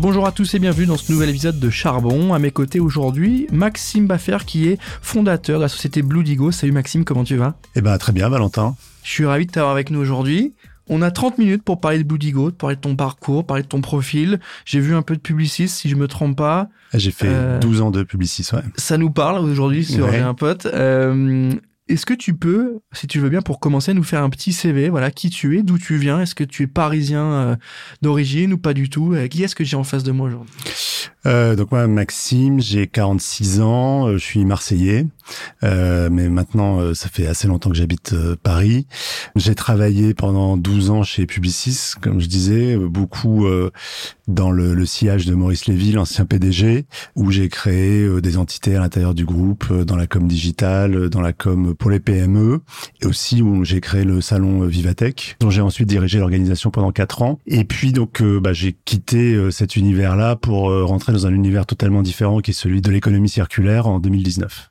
Bonjour à tous et bienvenue dans ce nouvel épisode de Charbon. À mes côtés aujourd'hui, Maxime Baffer qui est fondateur de la société Blue Digo. Salut Maxime, comment tu vas? Eh ben très bien Valentin. Je suis ravi de t'avoir avec nous aujourd'hui. On a 30 minutes pour parler de Blue Digo, de parler de ton parcours, parler de ton profil. J'ai vu un peu de Publicis, si je me trompe pas. J'ai fait euh, 12 ans de Publicis, ouais. Ça nous parle aujourd'hui sur Ouais. J'ai un pote. Euh, Est-ce que tu peux, si tu veux bien, pour commencer, nous faire un petit CV, voilà, qui tu es, d'où tu viens, est-ce que tu es parisien euh, d'origine ou pas du tout Euh, Qui est-ce que j'ai en face de moi aujourd'hui? Euh, donc moi Maxime, j'ai 46 ans, euh, je suis marseillais, euh, mais maintenant euh, ça fait assez longtemps que j'habite Paris. J'ai travaillé pendant 12 ans chez Publicis, comme je disais, beaucoup dans le, le sillage de Maurice Lévy, l'ancien PDG, où j'ai créé des entités à l'intérieur du groupe, dans la com digitale, dans la com pour les PME, et aussi où j'ai créé le salon Vivatech, dont j'ai ensuite dirigé l'organisation pendant quatre ans. Et puis donc bah, j'ai quitté cet univers-là pour euh, dans un univers totalement différent qui est celui de l'économie circulaire en 2019.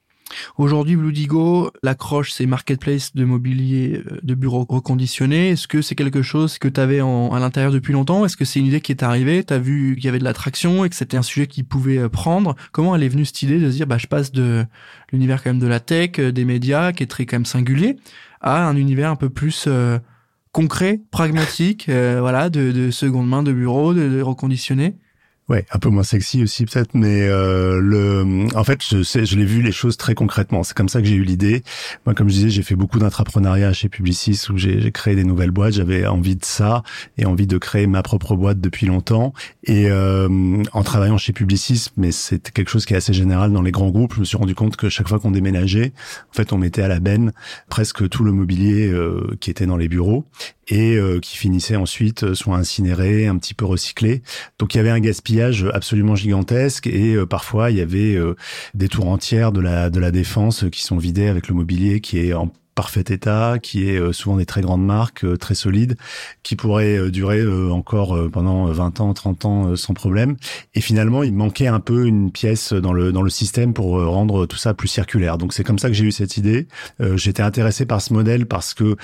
Aujourd'hui, Blue Digo, l'accroche, c'est marketplace de mobilier euh, de bureaux reconditionnés. Est-ce que c'est quelque chose que tu avais à l'intérieur depuis longtemps? Est-ce que c'est une idée qui est arrivée? Tu as vu qu'il y avait de l'attraction et que c'était un sujet qui pouvait euh, prendre? Comment elle est venue cette idée de se dire, bah, je passe de l'univers quand même de la tech, euh, des médias, qui est très quand même singulier, à un univers un peu plus concret, pragmatique, voilà, de, de seconde main, de bureau, de, de reconditionné? Ouais, un peu moins sexy aussi peut-être, mais euh, le, en fait, je sais, je l'ai vu les choses très concrètement. C'est comme ça que j'ai eu l'idée. Moi, comme je disais, j'ai fait beaucoup d'intrapreneuriat chez Publicis où j'ai créé des nouvelles boîtes. J'avais envie de ça et envie de créer ma propre boîte depuis longtemps. Et euh, en travaillant chez Publicis, mais c'est quelque chose qui est assez général dans les grands groupes. Je me suis rendu compte que chaque fois qu'on déménageait, en fait, on mettait à la benne presque tout le mobilier euh, qui était dans les bureaux et euh, qui finissait ensuite euh, soit incinéré, un petit peu recyclé. Donc il y avait un gaspillage absolument gigantesque et euh, parfois il y avait euh, des tours entières de la de la défense qui sont vidées avec le mobilier qui est en parfait état, qui est euh, souvent des très grandes marques, euh, très solides, qui pourraient euh, durer encore pendant 20 ans, 30 ans sans problème. Et finalement, il manquait un peu une pièce dans le dans le système pour rendre tout ça plus circulaire. Donc c'est comme ça que j'ai eu cette idée. J'étais intéressé par ce modèle parce que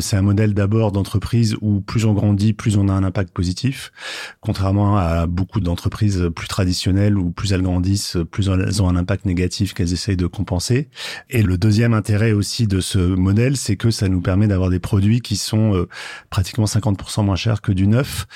c'est un modèle d'abord d'entreprise où plus on grandit, plus on a un impact positif, contrairement à beaucoup d'entreprises plus traditionnelles où plus elles grandissent, plus elles ont un impact négatif qu'elles essayent de compenser. Et le deuxième intérêt aussi de ce modèle, c'est que ça nous permet d'avoir des produits qui sont euh, pratiquement 50% moins chers que du neuf,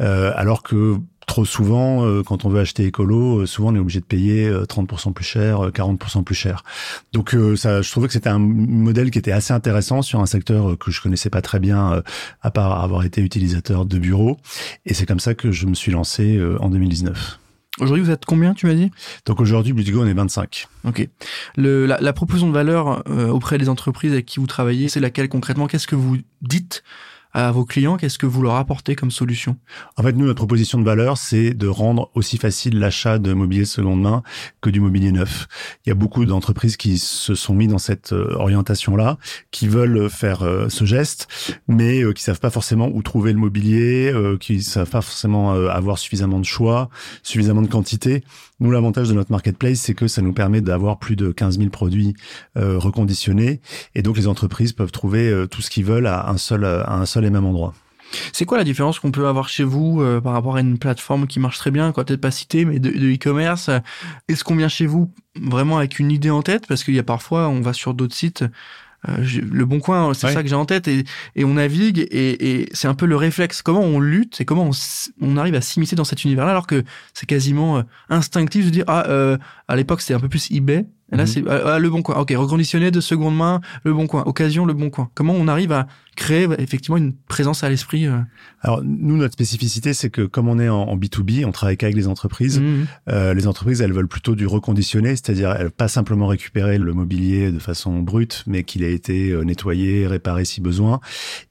euh, alors que trop souvent, euh, quand on veut acheter écolo, euh, souvent on est obligé de payer euh, 30% plus cher, euh, 40% plus cher. Donc euh, ça, je trouvais que c'était un modèle qui était assez intéressant sur un secteur euh, que je connaissais pas très bien, euh, à part avoir été utilisateur de bureau. Et c'est comme ça que je me suis lancé euh, en 2019. Aujourd'hui, vous êtes combien, tu m'as dit? Donc aujourd'hui, Budigo, on est 25. Ok. Le, la, la proposition de valeur euh, auprès des entreprises avec qui vous travaillez, c'est laquelle concrètement? Qu'est-ce que vous dites à vos clients Qu'est-ce que vous leur apportez comme solution? En fait, nous, notre proposition de valeur, c'est de rendre aussi facile l'achat de mobilier de seconde main que du mobilier neuf. Il y a beaucoup d'entreprises qui se sont mis dans cette euh, orientation-là, qui veulent faire euh, ce geste, mais euh, qui savent pas forcément où trouver le mobilier, qui savent pas forcément avoir suffisamment de choix, suffisamment de quantité. Nous, l'avantage de notre marketplace, c'est que ça nous permet d'avoir plus de 15 000 produits reconditionnés, et donc les entreprises peuvent trouver tout ce qu'ils veulent à un seul, à un seul et même endroit. C'est quoi la différence qu'on peut avoir chez vous euh, par rapport à une plateforme qui marche très bien, quoi, peut-être pas cité, mais de de e-commerce euh, Est-ce qu'on vient chez vous vraiment avec une idée en tête? Parce qu'il y a parfois, on va sur d'autres sites. euh, le bon coin, c'est Ouais. ça que j'ai en tête, et, et on navigue, et, et c'est un peu le réflexe. Comment on lutte et comment on, on arrive à s'immiscer dans cet univers-là, alors que c'est quasiment euh, instinctif de dire ah euh, à l'époque c'était un peu plus eBay, et là Mhm. c'est ah, ah, le bon coin. Ok, reconditionné de seconde main, le bon coin, occasion, le bon coin. Comment on arrive à créer bah, effectivement une présence à l'esprit euh, Alors nous, notre spécificité, c'est que comme on est en, en B2B, on travaille qu'avec les entreprises. mhm. Euh, les entreprises, elles veulent plutôt du reconditionné, c'est-à-dire elles veulent pas simplement récupérer le mobilier de façon brute, mais qu'il a été euh, nettoyé, réparé si besoin.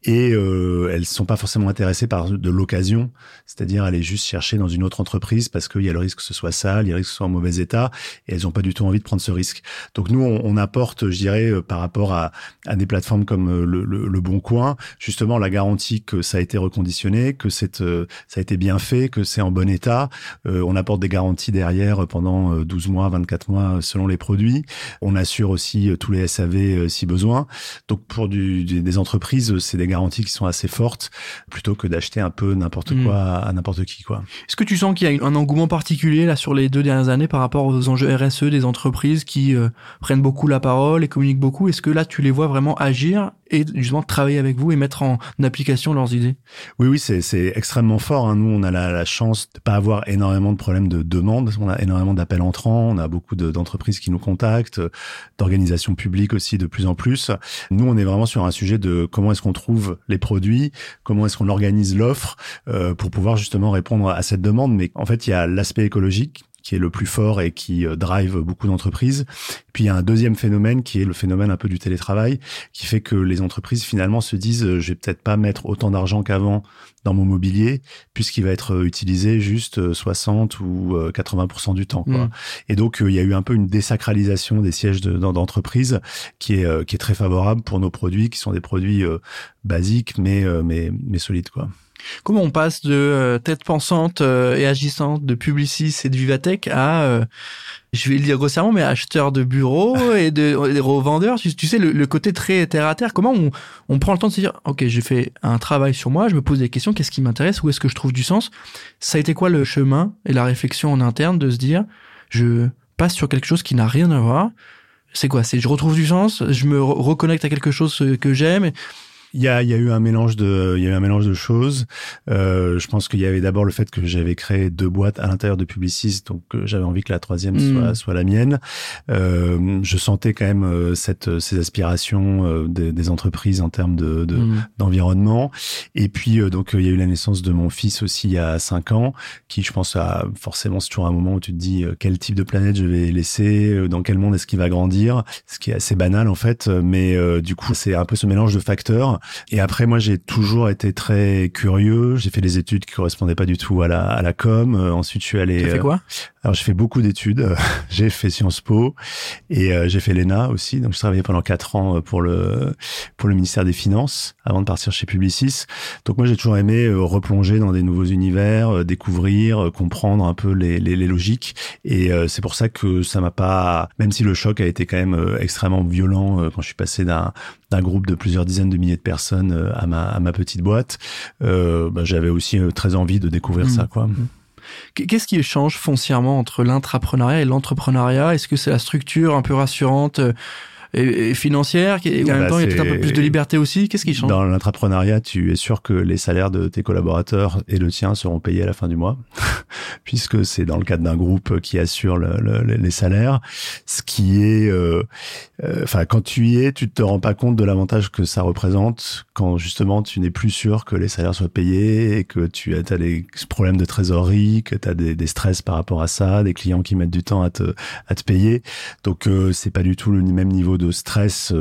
Et euh, elles sont pas forcément intéressées par de l'occasion, c'est-à-dire aller juste chercher dans une autre entreprise parce qu'il y a le risque que ce soit sale, il y a le risque que ce soit en mauvais état, et elles ont pas du tout envie de prendre ce risque. Risque. Donc nous, on, on apporte, je dirais, par rapport à, à des plateformes comme le, le, le, Bon Coin, justement la garantie que ça a été reconditionné, que c'est, ça a été bien fait, que c'est en bon état. on apporte des garanties derrière pendant 12 mois, 24 mois selon les produits. On assure aussi tous les SAV si besoin. Donc pour du, des entreprises, c'est des garanties qui sont assez fortes plutôt que d'acheter un peu n'importe hmm. quoi à, n'importe qui. quoi. Est-ce que tu sens qu'il y a un engouement particulier là sur les deux dernières années par rapport aux enjeux RSE des entreprises qui euh, prennent beaucoup la parole et communiquent beaucoup Est-ce que là tu les vois vraiment agir et justement travailler avec vous et mettre en application leurs idées? Oui, oui, c'est extrêmement fort. Hein. Nous, on a la, chance de pas avoir énormément de problèmes de demande. On a énormément d'appels entrants. On a beaucoup d'entreprises qui nous contactent, d'organisations publiques aussi de plus en plus. Nous, on est vraiment sur un sujet de comment est-ce qu'on trouve les produits, comment est-ce qu'on organise l'offre euh, pour pouvoir justement répondre à cette demande. Mais en fait, il y a l'aspect écologique qui est le plus fort et qui euh, drive beaucoup d'entreprises. Puis il y a un deuxième phénomène qui est le phénomène un peu du télétravail, qui fait que les entreprises finalement se disent euh, je vais peut-être pas mettre autant d'argent qu'avant dans mon mobilier puisqu'il va être euh, utilisé juste 60 ou 80% du temps. Quoi. Mm. Et donc il y a eu un peu une désacralisation des sièges d'entreprises qui est qui est très favorable pour nos produits qui sont des produits basiques mais mais mais solides quoi. Comment on passe de euh, tête pensante euh, et agissante de Publicis et de Vivatech à, euh, je vais le dire grossièrement, mais acheteur de bureaux et de, revendeurs? Tu, sais, le, côté très terre à terre. Comment on, on prend le temps de se dire, ok, j'ai fait un travail sur moi, je me pose des questions, qu'est-ce qui m'intéresse, où est-ce que je trouve du sens? Ça a été quoi le chemin et la réflexion en interne de se dire, je passe sur quelque chose qui n'a rien à voir. C'est quoi? C'est je retrouve du sens, je me reconnecte à quelque chose que j'aime. Il y a, y a eu un mélange de, il y a eu un mélange de choses. Euh, je pense qu'il y avait d'abord le fait que j'avais créé deux boîtes à l'intérieur de Publicis, donc euh, j'avais envie que la troisième hmm. soit, soit la mienne. Euh, je sentais quand même euh, cette, ces aspirations euh, des, des, entreprises en termes de, de hmm. d'environnement. Et puis donc il y a eu la naissance de mon fils aussi il y a cinq ans, qui je pense a forcément c'est toujours un moment où tu te dis quel type de planète je vais laisser, dans quel monde est-ce qu'il va grandir, ce qui est assez banal en fait, mais du coup c'est un peu ce mélange de facteurs et après, moi, j'ai toujours été très curieux. J'ai fait des études qui correspondaient pas du tout à la, à la com. Euh, ensuite, je suis allé. Tu fait quoi? Alors, j'ai fait beaucoup d'études. j'ai fait Sciences Po et euh, j'ai fait l'ENA aussi. Donc, je travaillais pendant quatre ans euh, pour le pour le ministère des Finances avant de partir chez Publicis. Donc, moi, j'ai toujours aimé replonger dans des nouveaux univers, découvrir, comprendre un peu les, les, les logiques. Et c'est pour ça que ça m'a pas, même si le choc a été quand même extrêmement violent quand je suis passé d'un d'un groupe de plusieurs dizaines de milliers de personnes euh, à ma, à ma petite boîte, euh, bah, j'avais aussi euh, très envie de découvrir mmh. ça. quoi. Mmh. Qu'est-ce qui change foncièrement entre l'intrapreneuriat et l'entrepreneuriat? Est-ce que c'est la structure un peu rassurante et, financière, qui, en même bah, temps, il y a peut-être un peu plus de liberté aussi. Qu'est-ce qui change? Dans l'entrepreneuriat, tu es sûr que les salaires de tes collaborateurs et le tien seront payés à la fin du mois, puisque c'est dans le cadre d'un groupe qui assure le, le, les salaires. Ce qui est, euh, euh, enfin, quand tu y es, tu te rends pas compte de l'avantage que ça représente quand justement tu n'es plus sûr que les salaires soient payés et que tu as, as des problèmes de trésorerie, que tu as des, des, stress par rapport à ça, des clients qui mettent du temps à te, à te payer. Donc, euh, c'est pas du tout le même niveau de stress.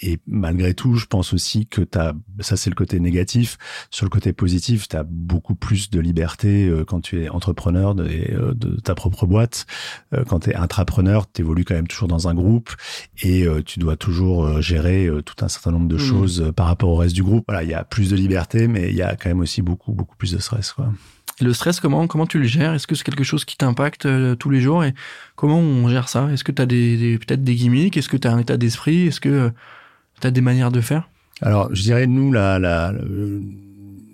Et malgré tout, je pense aussi que tu as, ça c'est le côté négatif. Sur le côté positif, tu as beaucoup plus de liberté euh, quand tu es entrepreneur de, euh, de ta propre boîte. Euh, quand tu es intrapreneur, tu évolues quand même toujours dans un groupe et tu dois toujours gérer tout un certain nombre de mmh. choses par rapport au reste du groupe. Voilà, il y a plus de liberté, mais il y a quand même aussi beaucoup, beaucoup plus de stress. Quoi. Le stress, comment, comment tu le gères? Est-ce que c'est quelque chose qui t'impacte euh, tous les jours? Et comment on gère ça? Est-ce que tu as des, peut-être des gimmicks? Est-ce que tu as un état d'esprit? Est-ce que euh, tu as des manières de faire? Alors, je dirais, nous, la, la,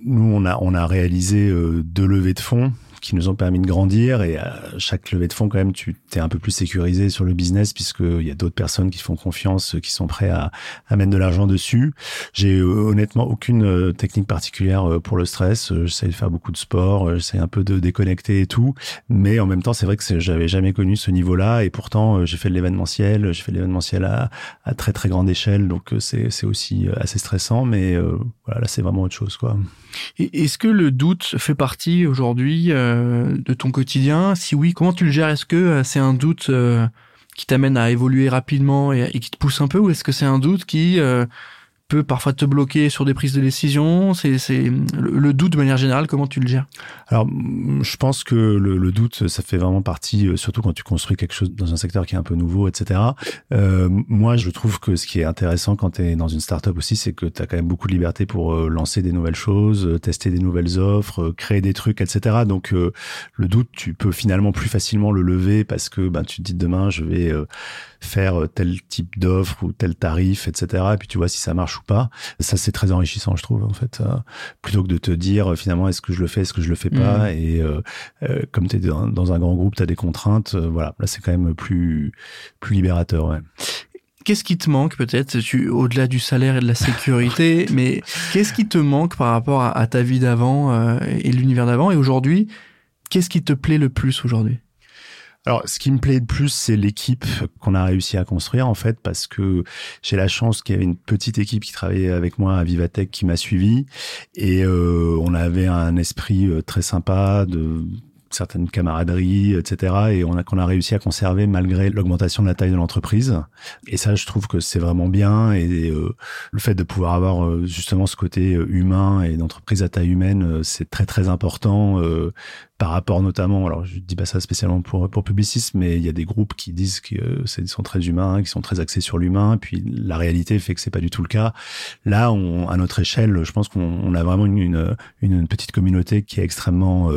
nous on, a, on a réalisé euh, deux levées de fonds qui nous ont permis de grandir. Et à chaque levée de fonds, quand même, tu t'es un peu plus sécurisé sur le business puisqu'il y a d'autres personnes qui font confiance, qui sont prêts à, à mettre de l'argent dessus. J'ai euh, honnêtement aucune euh, technique particulière euh, pour le stress. J'essaie de faire beaucoup de sport, j'essaie un peu de déconnecter et tout. Mais en même temps, c'est vrai que j'avais jamais connu ce niveau-là. Et pourtant, j'ai fait de l'événementiel. J'ai fait de l'événementiel à, très très grande échelle. Donc c'est aussi assez stressant. Mais voilà, là, c'est vraiment autre chose, quoi. Est-ce que le doute fait partie aujourd'hui euh, de ton quotidien. Si oui, comment tu le gères? Est-ce que euh, c'est un doute euh, qui t'amène à évoluer rapidement et, qui te pousse un peu ou est-ce que c'est un doute qui peut parfois te bloquer sur des prises de décision C'est c'est le, doute de manière générale, comment tu le gères? Alors, je pense que le, le, doute, ça fait vraiment partie, euh, surtout quand tu construis quelque chose dans un secteur qui est un peu nouveau, etc. Euh, moi, je trouve que ce qui est intéressant quand tu es dans une startup aussi, c'est que tu as quand même beaucoup de liberté pour euh, lancer des nouvelles choses, euh, tester des nouvelles offres, créer des trucs, etc. Donc, le doute, tu peux finalement plus facilement le lever parce que ben, tu te dis demain, je vais faire tel type d'offre ou tel tarif, etc. Et puis tu vois si ça marche ou pas. Ça, c'est très enrichissant, je trouve, en fait. Euh, plutôt que de te dire, finalement, est-ce que je le fais, est-ce que je le fais pas. Mmh. Et euh, euh, comme tu es dans, un grand groupe, tu as des contraintes. voilà, là, c'est quand même plus, plus libérateur. Ouais. Qu'est-ce qui te manque peut-être, au-delà du salaire et de la sécurité, mais qu'est-ce qui te manque par rapport à, ta vie d'avant et l'univers d'avant? Et aujourd'hui Qu'est-ce qui te plaît le plus aujourd'hui? Alors, ce qui me plaît le plus, c'est l'équipe qu'on a réussi à construire, en fait, parce que j'ai la chance qu'il y avait une petite équipe qui travaillait avec moi à Vivatech qui m'a suivi, et euh, on avait un esprit euh, très sympa de certaines camaraderies, etc. Et on a qu'on a réussi à conserver malgré l'augmentation de la taille de l'entreprise. Et ça, je trouve que c'est vraiment bien. Et euh, le fait de pouvoir avoir euh, justement ce côté euh, humain et d'entreprise à taille humaine, c'est très très important par rapport notamment. Alors, je dis pas ça spécialement pour pour mais il y a des groupes qui disent que c'est sont très humains, qui sont très axés sur l'humain. Puis la réalité fait que c'est pas du tout le cas. Là, on, à notre échelle, je pense qu'on a vraiment une, une, une, petite communauté qui est extrêmement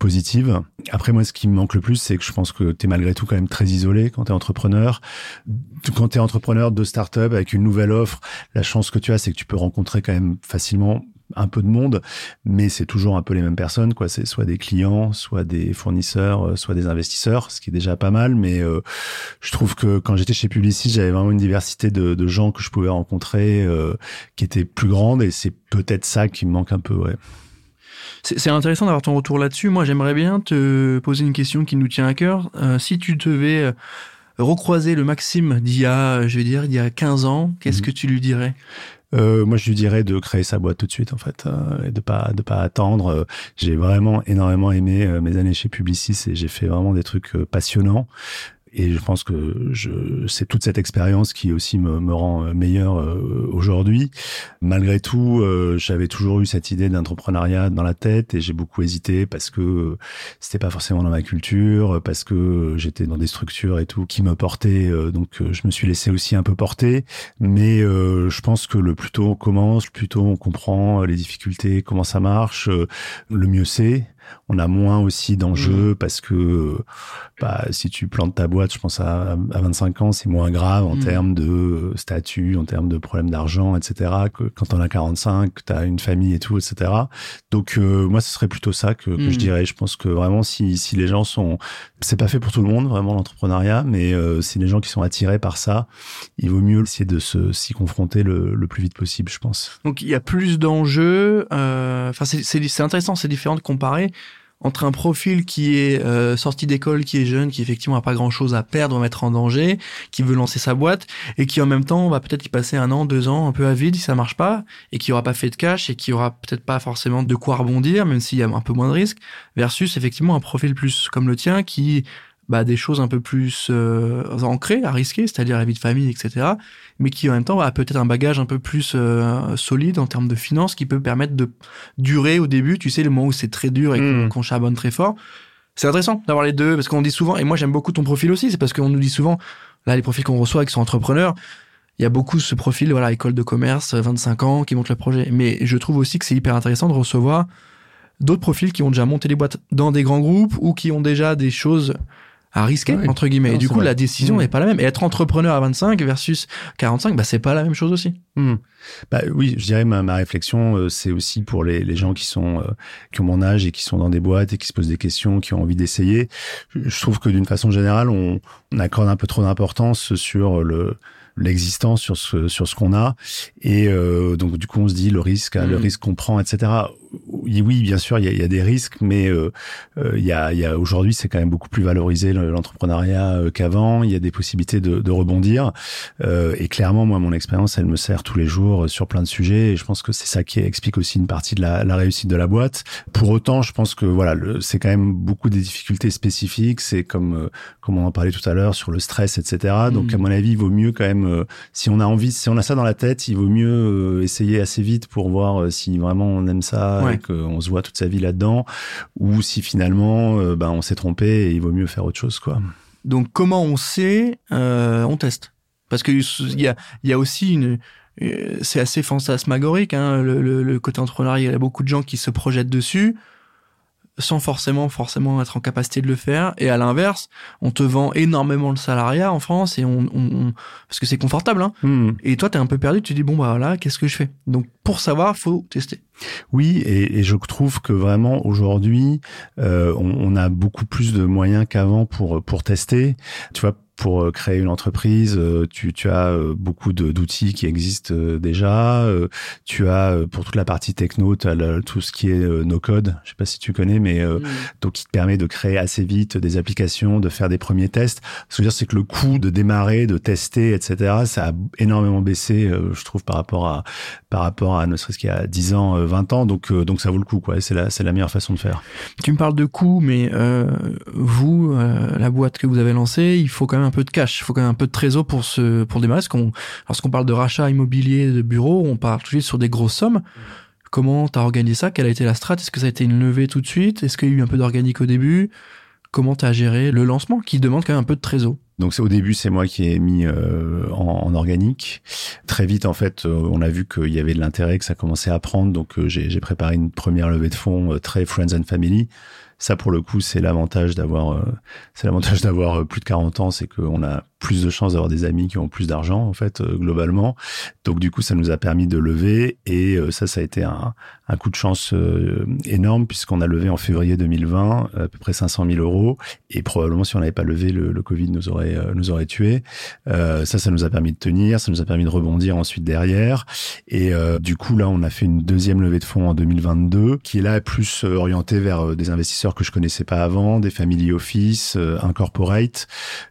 positive. Après, moi, ce qui me manque le plus, c'est que je pense que tu es malgré tout quand même très isolé quand tu es entrepreneur. Quand tu es entrepreneur de start-up avec une nouvelle offre, la chance que tu as, c'est que tu peux rencontrer quand même facilement un peu de monde, mais c'est toujours un peu les mêmes personnes, quoi. C'est soit des clients, soit des fournisseurs, euh, soit des investisseurs, ce qui est déjà pas mal. Mais euh, je trouve que quand j'étais chez Publicis, j'avais vraiment une diversité de, gens que je pouvais rencontrer euh, qui était plus grande, et c'est peut-être ça qui me manque un peu, ouais. C'est intéressant d'avoir ton retour là-dessus. Moi, j'aimerais bien te poser une question qui nous tient à cœur. Euh, si tu devais recroiser le Maxime d'il y a, je vais dire, il y a 15 ans, qu'est-ce mhm. que tu lui dirais? Euh, moi, je lui dirais de créer sa boîte tout de suite, en fait, et de pas de pas attendre. J'ai vraiment énormément aimé mes années chez Publicis et j'ai fait vraiment des trucs passionnants et je pense que je, c'est toute cette expérience qui aussi me, me rend euh, meilleur euh, aujourd'hui. Malgré tout, euh, j'avais toujours eu cette idée d'entrepreneuriat dans la tête et j'ai beaucoup hésité parce que c'était pas forcément dans ma culture, parce que j'étais dans des structures et tout qui me portaient. donc, je me suis laissé aussi un peu porter. Mais je pense que le plus tôt on commence, le plus tôt on comprend les difficultés, comment ça marche, le mieux c'est on a moins aussi d'enjeux mmh. parce que bah, si tu plantes ta boîte, je pense à, à 25 ans, c'est moins grave en mmh. termes de statut, en termes de problèmes d'argent, etc. Que quand on a 45, tu as une famille et tout, etc. Donc euh, moi, ce serait plutôt ça que, je mmh. dirais. Je pense que vraiment, si, si les gens sont, c'est pas fait pour tout le monde vraiment l'entrepreneuriat, mais euh, si les gens qui sont attirés par ça, il vaut mieux essayer de se s'y confronter le, le, plus vite possible, je pense. Donc il y a plus d'enjeux. Euh, enfin, c'est intéressant, c'est différent de comparer entre un profil qui est euh, sorti d'école, qui est jeune, qui effectivement a pas grand chose à perdre, à mettre en danger, qui veut lancer sa boîte et qui en même temps va peut-être y passer un an, deux ans un peu à vide si ça marche pas et qui aura pas fait de cash et qui aura peut-être pas forcément de quoi rebondir, même s'il y a un peu moins de risques, versus effectivement un profil plus comme le tien qui bah, des choses un peu plus euh, ancrées, à risquer, c'est-à-dire la vie de famille, etc. Mais qui en même temps a peut-être un bagage un peu plus euh, solide en termes de finances qui peut permettre de durer au début, tu sais, le moment où c'est très dur et qu'on mmh. charbonne très fort. C'est intéressant d'avoir les deux parce qu'on dit souvent, et moi j'aime beaucoup ton profil aussi, c'est parce qu'on nous dit souvent, là les profils qu'on reçoit qui sont entrepreneurs, il y a beaucoup ce profil, voilà, école de commerce, 25 ans, qui monte le projet. Mais je trouve aussi que c'est hyper intéressant de recevoir d'autres profils qui ont déjà monté des boîtes dans des grands groupes ou qui ont déjà des choses à risquer entre guillemets. et du coup, la décision n'est pas la même. Et être entrepreneur à 25 versus 45, bah c'est pas la même chose aussi. Hmm. Bah oui, je dirais ma, ma réflexion, euh, c'est aussi pour les, les gens qui sont euh, qui ont mon âge et qui sont dans des boîtes et qui se posent des questions, qui ont envie d'essayer. Je trouve que d'une façon générale, on, on accorde un peu trop d'importance sur le l'existence sur ce sur ce qu'on a et euh, donc du coup on se dit le risque le hmm. risque qu'on prend etc oui, oui, bien sûr, il y a, y a, des risques, mais euh, euh, il y a, y a aujourd'hui, c'est quand même beaucoup plus valorisé l'entrepreneuriat euh, qu'avant. Il y a des possibilités de, de rebondir. Euh, et clairement, moi, mon expérience, elle me sert tous les jours sur plein de sujets. Et je pense que c'est ça qui explique aussi une partie de la, la réussite de la boîte. Pour autant, je pense que voilà, c'est quand même beaucoup des difficultés spécifiques. C'est comme comme on en parlait tout à l'heure sur le stress, etc. Donc, mmh. à mon avis, il vaut mieux quand même, si on a envie, si on a ça dans la tête, il vaut mieux essayer assez vite pour voir si vraiment on aime ça et qu'on se voit toute sa vie là-dedans, ou si finalement euh, ben, on s'est trompé et il vaut mieux faire autre chose. quoi. Donc comment on sait euh, On teste? Parce qu'il y a, y a aussi une... Euh, c'est assez fantasmagorique, hein, le, le, le côté entrepreneurial. Il y a beaucoup de gens qui se projettent dessus sans forcément forcément être en capacité de le faire et à l'inverse on te vend énormément le salariat en France et on, on, parce que c'est confortable hein. Hmm. et toi t'es un peu perdu tu dis bon bah voilà qu'est-ce que je fais? Donc pour savoir faut tester oui et, et je trouve que vraiment aujourd'hui euh, on, on, a beaucoup plus de moyens qu'avant pour pour tester tu vois pour euh, créer une entreprise, euh, tu, tu as euh, beaucoup d'outils qui existent déjà. Tu as pour toute la partie techno, tu as tout ce qui est no code. Je sais pas si tu connais, mais mm. donc qui te permet de créer assez vite des applications, de faire des premiers tests. Ce que je veux dire, c'est que le coût de démarrer, de tester, etc., ça a énormément baissé, je trouve, par rapport à par rapport à ne serait-ce qu'il y a 10 ans, 20 ans. Donc donc ça vaut le coup, quoi. C'est la c'est la meilleure façon de faire. Tu me parles de coût, mais vous, la boîte que vous avez lancée, il faut quand même un peu de cash, il faut quand même un peu de trésor pour se pour démarrer. Parce qu'on, lorsqu'on parle de rachat immobilier de bureau, on parle toujours sur des grosses sommes. Comment t'as organisé ça? Quelle a été la strat? Est-ce que ça a été une levée tout de suite? Est-ce qu'il y a eu un peu d'organique au début? Comment t'as géré le lancement qui demande quand même un peu de trésor? Donc au début c'est moi qui ai mis euh, en, organique. Très vite en fait euh, on a vu qu'il y avait de l'intérêt que ça commençait à prendre. Donc euh, j'ai préparé une première levée de fonds très friends and family ça, pour le coup, c'est l'avantage d'avoir, euh, c'est l'avantage d'avoir euh, plus de 40 ans, c'est qu'on a plus de chances d'avoir des amis qui ont plus d'argent, en fait, euh, globalement. Donc, du coup, ça nous a permis de lever et ça, ça a été un, un coup de chance énorme puisqu'on a levé en février 2020 à peu près 500 000 euros et probablement si on n'avait pas levé, le, le, Covid nous aurait nous aurait tué. ça, ça nous a permis de tenir, ça nous a permis de rebondir ensuite derrière. Et du coup, là, on a fait une deuxième levée de fonds en 2022 qui est là plus orientée vers des investisseurs que je connaissais pas avant, des family office, euh, un corporate,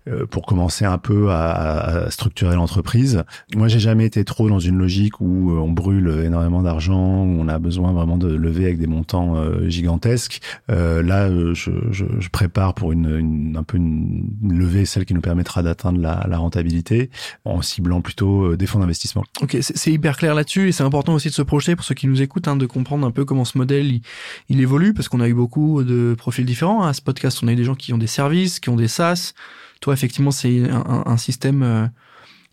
euh, pour commencer un peu à, à structurer l'entreprise. Moi, j'ai jamais été trop dans une logique où euh, on brûle énormément d'argent, où on a besoin vraiment de lever avec des montants gigantesques. là, je, je, je, prépare pour une, une, un peu une levée, celle qui nous permettra d'atteindre la, la, rentabilité, en ciblant plutôt des fonds d'investissement. Ok, c'est hyper clair là-dessus, et c'est important aussi de se projeter pour ceux qui nous écoutent, hein, de comprendre un peu comment ce modèle il, il évolue, parce qu'on a eu beaucoup de profils différents. À ce podcast, on a eu des gens qui ont des services, qui ont des SaaS. Toi, effectivement, c'est un, système euh,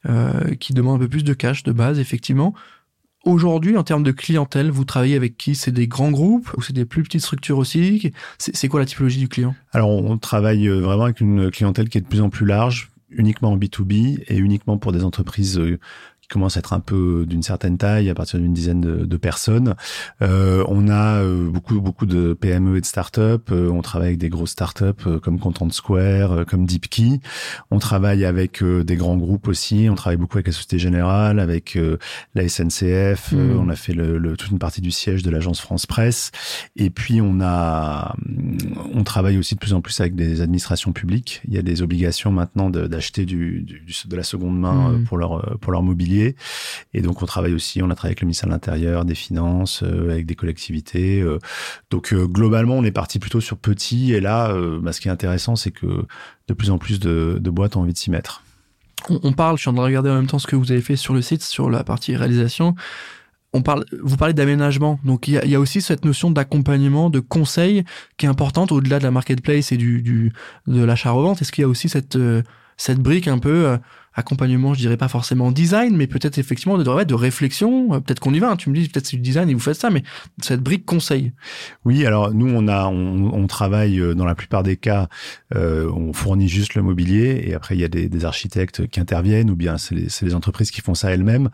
euh, qui demande un peu plus de cash de base, effectivement. Aujourd'hui, en termes de clientèle, vous travaillez avec qui? C'est des grands groupes ou c'est des plus petites structures aussi? C'est quoi la typologie du client? Alors, on travaille euh, vraiment avec une clientèle qui est de plus en plus large, uniquement en B2B et uniquement pour des entreprises commence à être un peu d'une certaine taille, à partir d'une dizaine de, de personnes. Euh, on a euh, beaucoup beaucoup de PME et de startups. Euh, on travaille avec des grosses startups comme Content Square, comme DeepKey. On travaille avec des grands groupes aussi. On travaille beaucoup avec la Société Générale, avec la SNCF. Hmm. on a fait le, le, toute une partie du siège de l'agence France Presse. Et puis on a, on travaille aussi de plus en plus avec des administrations publiques. Il y a des obligations maintenant d'acheter du, du, de la seconde main hmm. pour leur pour leur mobilier et donc on travaille aussi, on a travaillé avec le ministère de l'Intérieur, des Finances, euh, avec des collectivités. Euh. donc euh, globalement, on est parti plutôt sur petit. Et là, bah, ce qui est intéressant, c'est que de plus en plus de, boîtes ont envie de s'y mettre. On, parle, je suis en train de regarder en même temps ce que vous avez fait sur le site, sur la partie réalisation. On parle, vous parlez d'aménagement, donc il y a, aussi cette notion d'accompagnement, de conseil qui est importante au-delà de la marketplace et de l'achat-revente. Est-ce qu'il y a aussi cette brique un peu accompagnement, je dirais pas forcément design, mais peut-être effectivement de, de réflexion. Euh, peut-être qu'on y va. Hein. tu me dis peut-être c'est du design et vous faites ça, mais cette brique conseil. Oui, alors nous on a on, travaille euh, dans la plupart des cas, euh, on fournit juste le mobilier et après il y a des, des architectes qui interviennent ou bien c'est les, les, entreprises qui font ça elles-mêmes.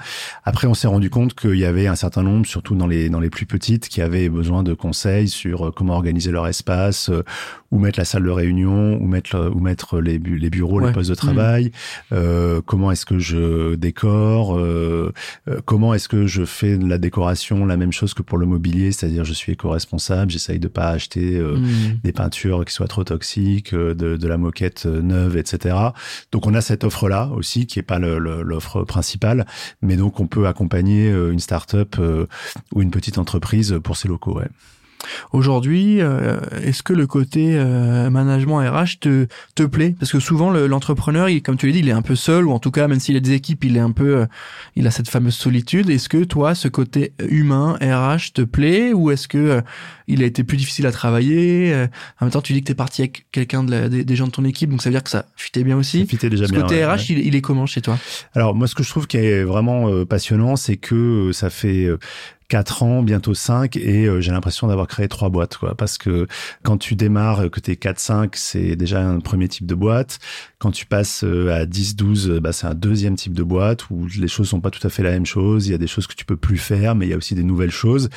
Après on s'est rendu compte qu'il y avait un certain nombre, surtout dans les dans les plus petites, qui avaient besoin de conseils sur comment organiser leur espace, où mettre la salle de réunion, où mettre où mettre les, les bureaux, les postes de travail. Euh, comment est-ce que je décore, comment est-ce que je fais de la décoration la même chose que pour le mobilier, c'est-à-dire je suis éco-responsable, j'essaye de pas acheter mmh. des peintures qui soient trop toxiques, de, de la moquette neuve, etc. Donc on a cette offre-là aussi qui est pas l'offre principale, mais donc on peut accompagner une start-up ou une petite entreprise pour ses locaux. Ouais. Aujourd'hui, euh, est-ce que le côté euh, management RH te, te plaît? Parce que souvent, l'entrepreneur, il, comme tu l'as dit, il est un peu seul, ou en tout cas, même s'il a des équipes, il est un peu, euh, il a cette fameuse solitude. Est-ce que toi, ce côté humain, RH, te plaît, ou est-ce que il a été plus difficile à travailler? En même temps, tu dis que tu es parti avec quelqu'un de des, gens de ton équipe, donc ça veut dire que ça fitait bien aussi. Ça déjà ce bien. côté RH, il, il, est comment chez toi? Alors moi, ce que je trouve qui est vraiment passionnant, c'est que ça fait 4 ans, bientôt 5, et euh, j'ai l'impression d'avoir créé trois boîtes, quoi. Parce que quand tu démarres, que t'es 4-5, c'est déjà un premier type de boîte. Quand tu passes euh, à 10-12, bah, c'est un deuxième type de boîte où les choses sont pas tout à fait la même chose. Il y a des choses que tu peux plus faire, mais il y a aussi des nouvelles choses.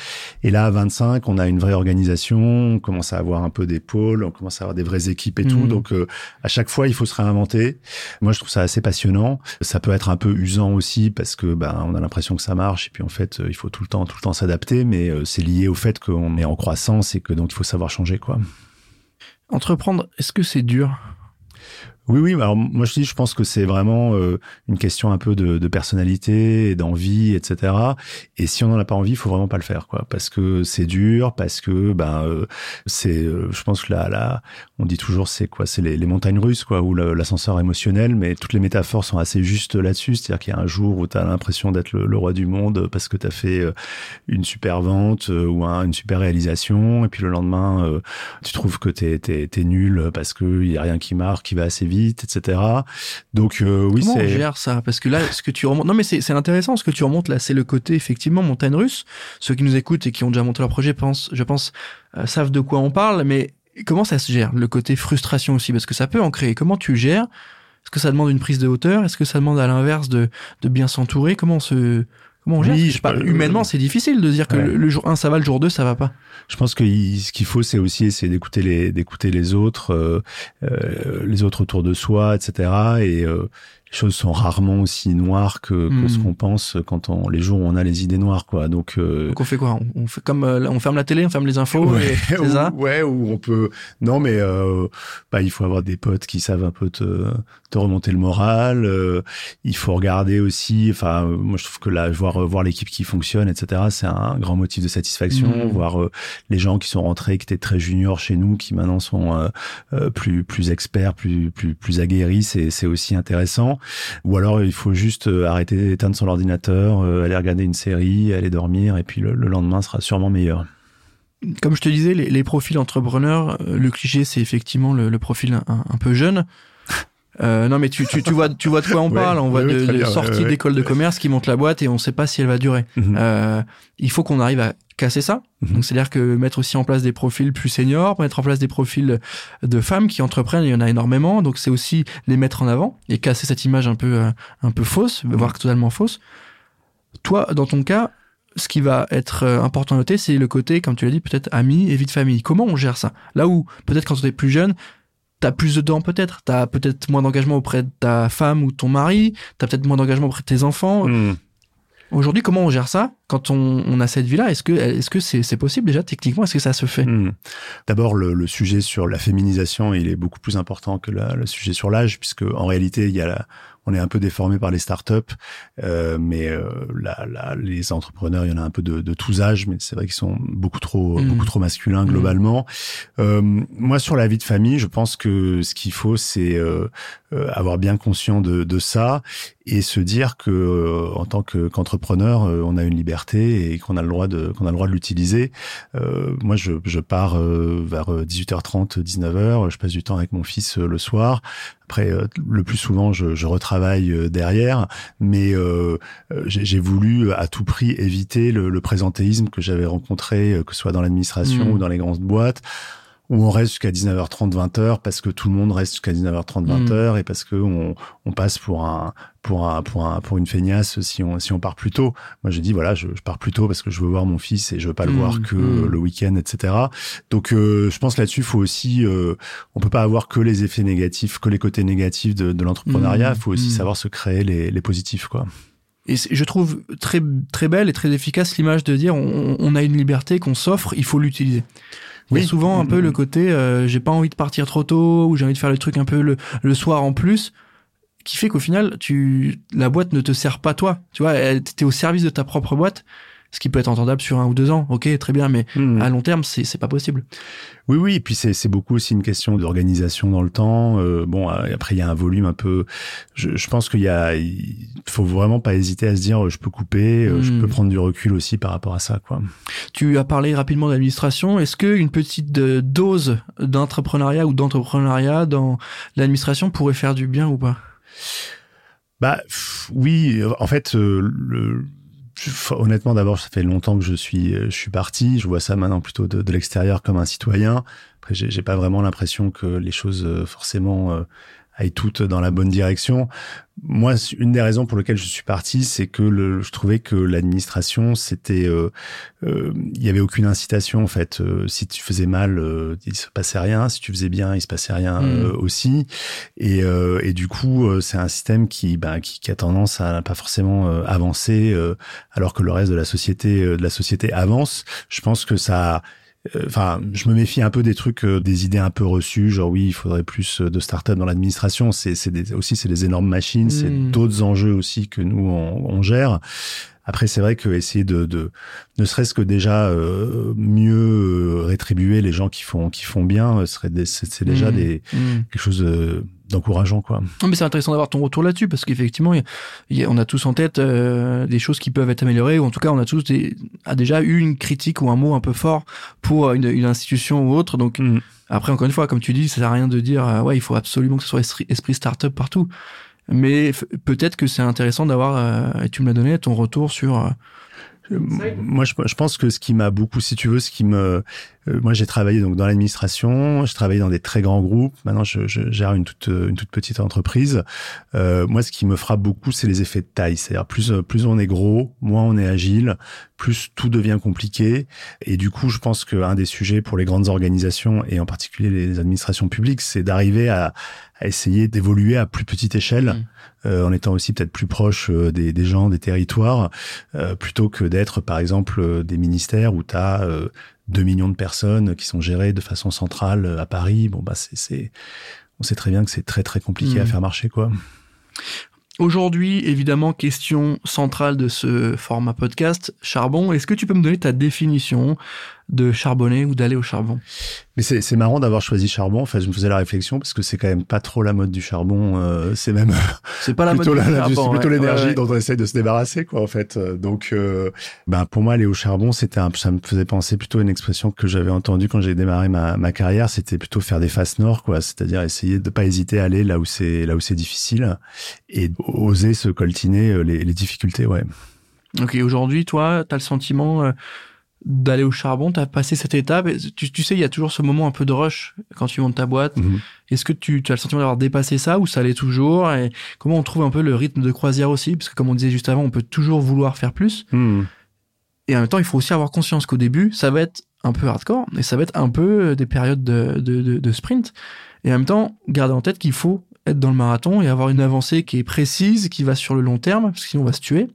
Et là, à 25, on a une vraie organisation, on commence à avoir un peu des pôles, on commence à avoir des vraies équipes et tout. Mmh. Donc, euh, à chaque fois, il faut se réinventer. Moi, je trouve ça assez passionnant. Ça peut être un peu usant aussi parce que, bah, on a l'impression que ça marche et puis en fait, il faut tout le temps, tout temps s'adapter, mais euh, c'est lié au fait qu'on est en croissance et que donc il faut savoir changer, quoi. Entreprendre, est-ce que c'est dur? Oui, oui. Alors moi je dis, je pense que c'est vraiment euh, une question un peu de, de personnalité, d'envie, etc. Et si on n'en a pas envie, il faut vraiment pas le faire, quoi, parce que c'est dur, parce que ben c'est, euh, je pense que là, là, on dit toujours c'est quoi, c'est les, montagnes russes, quoi, ou l'ascenseur émotionnel, mais toutes les métaphores sont assez justes là-dessus. C'est-à-dire qu'il y a un jour où tu l'impression d'être le, roi du monde parce que tu as fait une super vente ou une super réalisation, et puis le lendemain, tu trouves que t'es es, es, nul parce que il y a rien qui marche, qui va assez vite etc. Donc euh, oui, Comment on gère ça? Parce que là, ce que tu remontes, non mais c'est intéressant, ce que tu remontes là, c'est le côté effectivement montagne russe. Ceux qui nous écoutent et qui ont déjà monté leur projet pensent, je pense, euh, savent de quoi on parle, mais comment ça se gère Le côté frustration aussi, parce que ça peut en créer. Comment tu gères? Est-ce que ça demande une prise de hauteur? Est-ce que ça demande à l'inverse de, de bien s'entourer? Comment on se Comment on gère oui, je parle, Humainement, c'est difficile de dire que le, jour 1 ça va, le jour 2 ça va pas. Je pense que ce qu'il faut, c'est aussi essayer d'écouter les d'écouter les autres, euh, euh, les autres autour de soi, etc. Et euh, les choses sont rarement aussi noires que, que ce hmm. qu'on pense quand on les jours où on a les idées noires quoi. Donc, euh... donc on fait quoi? On, fait comme euh, on ferme la télé on ferme les infos ouais, c'est ça? Ouais ou on peut non mais euh, bah il faut avoir des potes qui savent un peu te, te remonter le moral euh, il faut regarder aussi enfin moi je trouve que là voir voir l'équipe qui fonctionne etc c'est un grand motif de satisfaction. Hmm. voir euh, les gens qui sont rentrés qui étaient très juniors chez nous qui maintenant sont plus plus experts plus plus plus aguerris c'est c'est aussi intéressant ou alors il faut juste euh, arrêter d'éteindre son ordinateur, euh, aller regarder une série, aller dormir, et puis le, lendemain sera sûrement meilleur. Comme je te disais, les, profils entrepreneurs, euh, le cliché c'est effectivement le, profil un, peu jeune. non mais tu, tu, tu, vois tu vois de quoi on parle on voit de, sorties d'école de commerce qui monte la boîte et on sait pas si elle va durer mhm. il faut qu'on arrive à casser ça. Mhm. Donc c'est-à-dire que mettre aussi en place des profils plus seniors, mettre en place des profils de femmes qui entreprennent, il y en a énormément. Donc c'est aussi les mettre en avant et casser cette image un peu euh, un peu fausse, mhm. voire totalement fausse. Toi, dans ton cas, ce qui va être euh, important à noter, c'est le côté, comme tu l'as dit, peut-être ami et vie de famille. Comment on gère ça? Là où peut-être quand tu es plus jeune, t'as plus de temps peut-être, t'as peut-être moins d'engagement auprès de ta femme ou de ton mari, t'as peut-être moins d'engagement auprès de tes enfants. Mhm. Aujourd'hui, comment on gère ça quand on, on a cette vie-là? Est-ce que est-ce que c'est possible déjà techniquement? Est-ce que ça se fait? Hmm. D'abord, le, le, sujet sur la féminisation, il est beaucoup plus important que la, le sujet sur l'âge, puisque en réalité, il y a la, on est un peu déformé par les startups, euh, mais euh, les entrepreneurs, il y en a un peu de, de tous âges, mais c'est vrai qu'ils sont beaucoup trop, mm. beaucoup trop masculins globalement. Euh, moi, sur la vie de famille, je pense que ce qu'il faut, c'est euh, euh, avoir bien conscience de, de, ça et se dire que en tant qu'entrepreneur, on a une liberté et qu'on a le droit de qu'on a le droit de l'utiliser. moi, je, je pars vers 18h30, 19h, je passe du temps avec mon fils le soir. Après, le plus souvent, je, je retravaille travail euh, derrière, mais euh, euh, j'ai voulu à tout prix éviter le, présentéisme que j'avais rencontré, que ce soit dans l'administration mmh. ou dans les grandes boîtes où on reste jusqu'à 19h30, 20h parce que tout le monde reste jusqu'à 19h30, 20h et parce que on, on passe pour un pour un pour un pour une feignasse si on si on part plus tôt. Moi, je dis voilà, je, je pars plus tôt parce que je veux voir mon fils et je veux pas le voir Mm, que mm. le week-end, etc. Donc, euh, je pense là-dessus, faut aussi, euh, on peut pas avoir que les effets négatifs, que les côtés négatifs de, de l'entrepreneuriat. Mm, Il faut aussi mm. savoir se créer les, les positifs, quoi. Et je trouve très très belle et très efficace l'image de dire on, on a une liberté qu'on s'offre, il faut l'utiliser. Il y a Oui. souvent un peu le côté euh, j'ai pas envie de partir trop tôt ou j'ai envie de faire le truc un peu le, le soir en plus qui fait qu'au final tu la boîte ne te sert pas toi. Tu vois, t'es au service de ta propre boîte, ce qui peut être entendable sur un ou deux ans. OK, très bien mais Mm. à long terme c'est pas possible. Oui, oui, et puis c'est beaucoup aussi une question d'organisation dans le temps. Euh, bon, euh, après il y a un volume un peu. Je, je pense qu'il y a, il faut vraiment pas hésiter à se dire, euh, je peux couper, euh, je Mm. peux prendre du recul aussi par rapport à ça, quoi. Tu as parlé rapidement d'administration. Est-ce que une petite dose d'entrepreneuriat ou d'entrepreneuriat dans l'administration pourrait faire du bien ou pas? Bah pff, oui, en fait, euh, le, honnêtement, d'abord, ça fait longtemps que je suis, euh, je suis parti. Je vois ça maintenant plutôt de, de l'extérieur comme un citoyen. Après, j'ai pas vraiment l'impression que les choses euh, forcément euh, aillent toutes dans la bonne direction. Moi, une des raisons pour lesquelles je suis parti, c'est que le, je trouvais que l'administration, c'était, euh, euh, il y avait aucune incitation en fait. Euh, si tu faisais mal, euh, il se passait rien. Si tu faisais bien, il se passait rien Mm. euh, aussi. Et, euh, et du coup, euh, c'est un système qui, bah, qui, qui a tendance à pas forcément euh, avancer, euh, alors que le reste de la société, euh, de la société avance. Je pense que ça. Euh, Enfin, je me méfie un peu des trucs, euh, des idées un peu reçues, genre oui, il faudrait plus euh, de start-up dans l'administration. C'est, aussi c'est des énormes machines, c'est Mm. d'autres enjeux aussi que nous on, on gère. Après, c'est vrai que essayer de, de ne serait-ce que déjà euh, mieux euh, rétribuer les gens qui font qui font bien, euh, serait c'est, déjà Mm. des Mm. quelque chose d'encourageant quoi. Non, mais c'est intéressant d'avoir ton retour là-dessus parce qu'effectivement, on a tous en tête euh, des choses qui peuvent être améliorées ou en tout cas, on a tous des, a déjà eu une critique ou un mot un peu fort pour une, une institution ou autre. Donc après, encore une fois, comme tu dis, ça sert à rien de dire euh, ouais, il faut absolument que ce soit esprit, esprit start-up partout. Mais peut-être que c'est intéressant d'avoir, euh, et tu me l'as donné, ton retour sur. euh, Moi, je, je pense que ce qui m'a beaucoup, si tu veux, ce qui me, euh, moi, j'ai travaillé donc dans l'administration, j'ai travaillé dans des très grands groupes. Maintenant, je, je gère une toute, une toute petite entreprise. Euh, moi, ce qui me frappe beaucoup, c'est les effets de taille. C'est-à-dire plus, plus on est gros, moins on est agile, plus tout devient compliqué. Et du coup, je pense qu'un des sujets pour les grandes organisations et en particulier les administrations publiques, c'est d'arriver à, à essayer d'évoluer à plus petite échelle, Mm. euh, en étant aussi peut-être plus proche euh, des, des gens, des territoires, euh, plutôt que d'être, par exemple, euh, des ministères où tu as 2 millions de personnes qui sont gérées de façon centrale euh, à Paris. Bon, bah, c'est, on sait très bien que c'est très, très compliqué Mm. à faire marcher, quoi. Aujourd'hui, évidemment, question centrale de ce format podcast, charbon. Est-ce que tu peux me donner ta définition de charbonner ou d'aller au charbon Mais c'est, marrant d'avoir choisi charbon. Enfin, je me faisais la réflexion parce que c'est quand même pas trop la mode du charbon. euh, c'est même C'est pas la plutôt, mode la, du charbon, c'est plutôt ouais. l'énergie Ouais, ouais. dont on essaye de se débarrasser, quoi, en fait. Euh, Donc, euh, ben, pour moi, aller au charbon, c'était ça me faisait penser plutôt à une expression que j'avais entendue quand j'ai démarré ma, ma carrière. C'était plutôt faire des faces nord, quoi. C'est-à-dire essayer de pas hésiter à aller là où c'est, là où c'est difficile et oser se coltiner euh, les, les difficultés, ouais. Ok, aujourd'hui, toi, tu as le sentiment euh, d'aller au charbon, tu as passé cette étape. Tu, tu sais, il y a toujours ce moment un peu de rush quand tu montes ta boîte. Mhm. Est-ce que tu, tu as le sentiment d'avoir dépassé ça ou ça allait toujours Et comment on trouve un peu le rythme de croisière aussi? Parce que comme on disait juste avant, on peut toujours vouloir faire plus. Mhm. Et en même temps, il faut aussi avoir conscience qu'au début, ça va être un peu hardcore et ça va être un peu euh, des périodes de, de, de, de sprint. Et en même temps, garder en tête qu'il faut être dans le marathon et avoir une avancée qui est précise, qui va sur le long terme, parce que sinon on va se tuer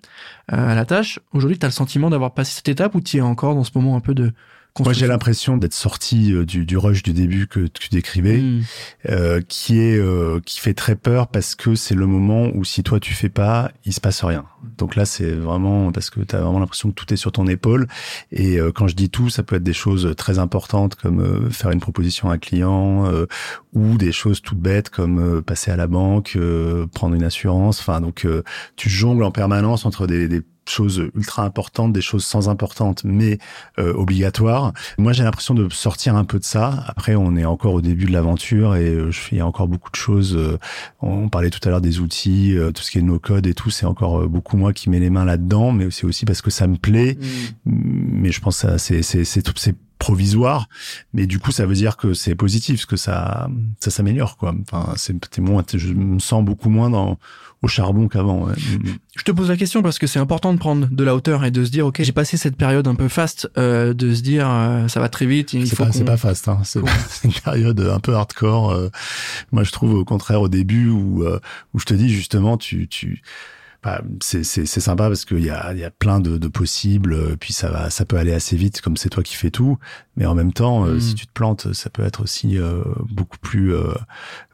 euh, à la tâche. Aujourd'hui, tu as le sentiment d'avoir passé cette étape ou tu es encore dans ce moment un peu de Moi, j'ai l'impression d'être sorti euh, du, du rush du début que tu décrivais. Mmh. euh, qui est euh, qui fait très peur parce que c'est le moment où si toi tu fais pas, il se passe rien. Donc là c'est vraiment parce que tu as vraiment l'impression que tout est sur ton épaule et euh, quand je dis tout, ça peut être des choses très importantes comme euh, faire une proposition à un client euh, ou des choses toutes bêtes comme euh, passer à la banque, euh, prendre une assurance, enfin donc euh, tu jongles en permanence entre des, des choses ultra importantes, des choses sans importantes mais euh, obligatoires. Moi, j'ai l'impression de sortir un peu de ça. Après, on est encore au début de l'aventure et euh, je fais il y a encore beaucoup de choses. euh, on parlait tout à l'heure des outils, euh, tout ce qui est no code et tout. C'est encore euh, beaucoup moi qui mets les mains là-dedans, mais c'est aussi parce que ça me plaît. Mmh. Mais je pense que c'est provisoire, mais du coup ça veut dire que c'est positif, parce que ça ça s'améliore quoi. Enfin c'est moins, je me sens beaucoup moins dans au charbon qu'avant. Je te pose la question parce que c'est important de prendre de la hauteur et de se dire ok j'ai passé cette période un peu fast, euh, de se dire euh, ça va très vite. C'est pas, pas fast, hein. c'est une période un peu hardcore. Euh. moi je trouve au contraire au début où où je te dis justement tu tu bah, c'est sympa parce qu'il y a, y a plein de, de, possibles, euh, puis ça va, ça peut aller assez vite comme c'est toi qui fais tout, mais en même temps, euh, si mm. tu te plantes, ça peut être aussi euh, beaucoup plus,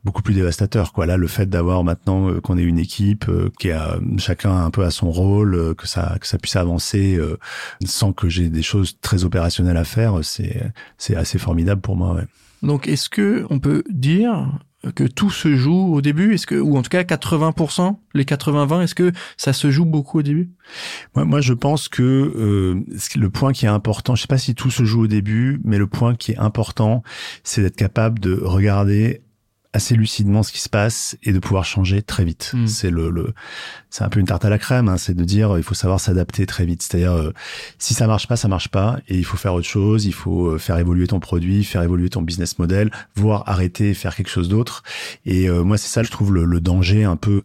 beaucoup plus dévastateur. Quoi. Là, le fait d'avoir maintenant qu'on ait une équipe qui a chacun un peu à son rôle, que ça, que ça puisse avancer sans que j'ai des choses très opérationnelles à faire, c'est, c'est assez formidable pour moi. Ouais. Donc, est-ce que on peut dire que tout se joue au début? Est-ce que, ou en tout cas 80%, les 80-20, est-ce que ça se joue beaucoup au début? Moi, moi, je pense que euh, le point qui est important, je sais pas si tout se joue au début, mais le point qui est important, c'est d'être capable de regarder assez lucidement ce qui se passe et de pouvoir changer très vite. Hmm. C'est le, le c'est un peu une tarte à la crème, hein, c'est de dire il faut savoir s'adapter très vite. C'est-à-dire euh, si ça marche pas, ça marche pas et il faut faire autre chose, il faut euh, faire évoluer ton produit, faire évoluer ton business model, voire arrêter faire quelque chose d'autre. Et euh, moi c'est ça je trouve le, le danger un peu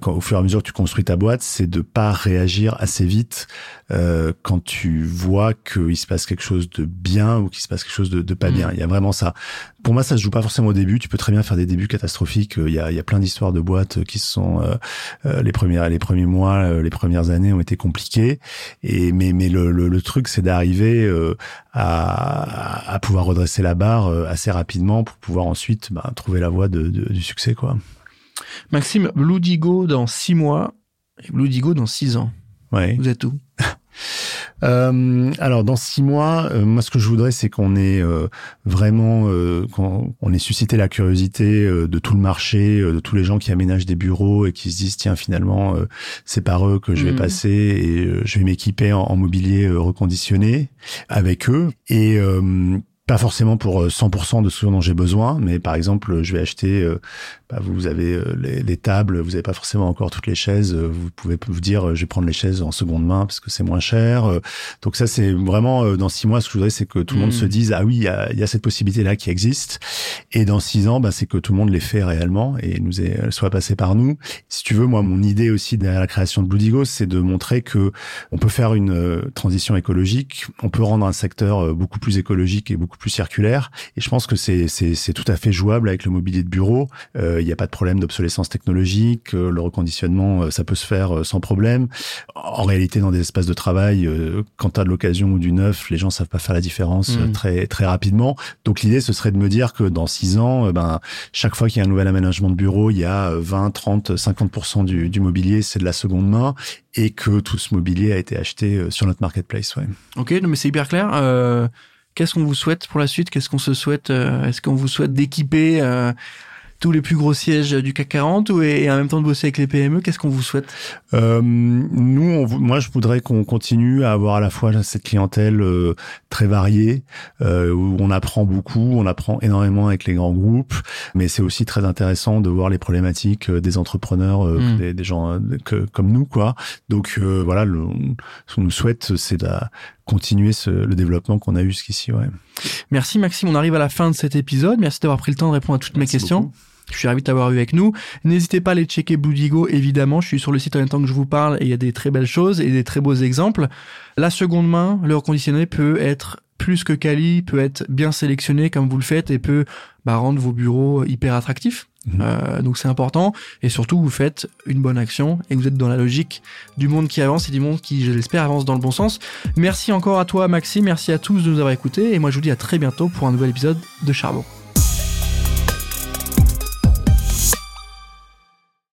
quand au fur et à mesure que tu construis ta boîte, c'est de pas réagir assez vite quand tu vois qu'il se passe quelque chose de bien ou qu'il se passe quelque chose de, de pas hmm. bien. Il y a vraiment ça. Pour moi ça se joue pas forcément au début. Tu peux très bien faire des débuts catastrophiques. Il y a, il y a plein d'histoires de boîtes qui sont euh, euh, les premières, les premiers mois, euh, les premières années ont été compliqués. Et mais mais le, le, truc c'est d'arriver à, à pouvoir redresser la barre assez rapidement pour pouvoir ensuite bah, trouver la voie de, du succès quoi. Maxime, Blue Digo dans six mois et Blue Digo dans six ans. Ouais. Vous êtes où? Euh, alors dans six mois, euh, moi ce que je voudrais c'est qu'on ait euh, vraiment qu'on ait suscité la curiosité de tout le marché, de tous les gens qui aménagent des bureaux et qui se disent tiens finalement c'est par eux que je vais mmh. passer et je vais m'équiper en, en, mobilier reconditionné avec eux et pas forcément pour 100% de ce dont j'ai besoin, mais par exemple, je vais acheter bah, vous avez euh, les, tables, vous n'avez pas forcément encore toutes les chaises. Euh, vous pouvez vous dire, euh, je vais prendre les chaises en seconde main parce que c'est moins cher. Donc ça, c'est vraiment dans six mois, ce que je voudrais, c'est que tout le monde hmm. se dise, ah oui, il y a, y a, cette possibilité-là qui existe. Et dans six ans, bah, c'est que tout le monde les fait réellement et nous est, soit passé par nous. Si tu veux, moi, mon idée aussi derrière la création de Blue c'est de montrer que on peut faire une transition écologique, on peut rendre un secteur beaucoup plus écologique et beaucoup plus circulaire. Et je pense que c'est c'est tout à fait jouable avec le mobilier de bureau il n'y a pas de problème d'obsolescence technologique, euh, le reconditionnement, euh, ça peut se faire euh, sans problème. En réalité, dans des espaces de travail, quand tu as de l'occasion ou du neuf, les gens savent pas faire la différence mm. très très rapidement. Donc l'idée, ce serait de me dire que dans six ans, ben chaque fois qu'il y a un nouvel aménagement de bureau, il y a 20, 30, 50% du, du mobilier, c'est de la seconde main, et que tout ce mobilier a été acheté sur notre marketplace. Ouais. Ok, non, mais c'est hyper clair. Qu'est-ce qu'on vous souhaite pour la suite? Qu'est-ce qu'on se souhaite Est-ce qu'on vous souhaite d'équiper tous les plus gros sièges du CAC 40 ou, et en même temps de bosser avec les PME Qu'est-ce qu'on vous souhaite? Euh, Nous, on, moi, je voudrais qu'on continue à avoir à la fois cette clientèle euh, très variée, euh, où on apprend beaucoup, on apprend énormément avec les grands groupes, mais c'est aussi très intéressant de voir les problématiques euh, des entrepreneurs, euh, hmm. des, des, gens que, comme nous, quoi. Donc voilà, le, ce qu'on nous souhaite, c'est de continuer ce, le développement qu'on a eu jusqu'ici. Ouais. Merci Maxime, on arrive à la fin de cet épisode. Merci d'avoir pris le temps de répondre à toutes mes questions. Je suis ravi de t'avoir eu avec nous. N'hésitez pas à aller checker Bludigo, évidemment. Je suis sur le site en même temps que je vous parle et il y a des très belles choses et des très beaux exemples. La seconde main, le reconditionné peut être plus que quali, peut être bien sélectionné comme vous le faites et peut bah, rendre vos bureaux hyper attractifs. Mhm. Euh, donc c'est important et surtout vous faites une bonne action et vous êtes dans la logique du monde qui avance et du monde qui je l'espère avance dans le bon sens. Merci encore à toi Maxime, merci à tous de nous avoir écoutés et moi je vous dis à très bientôt pour un nouvel épisode de Charbon.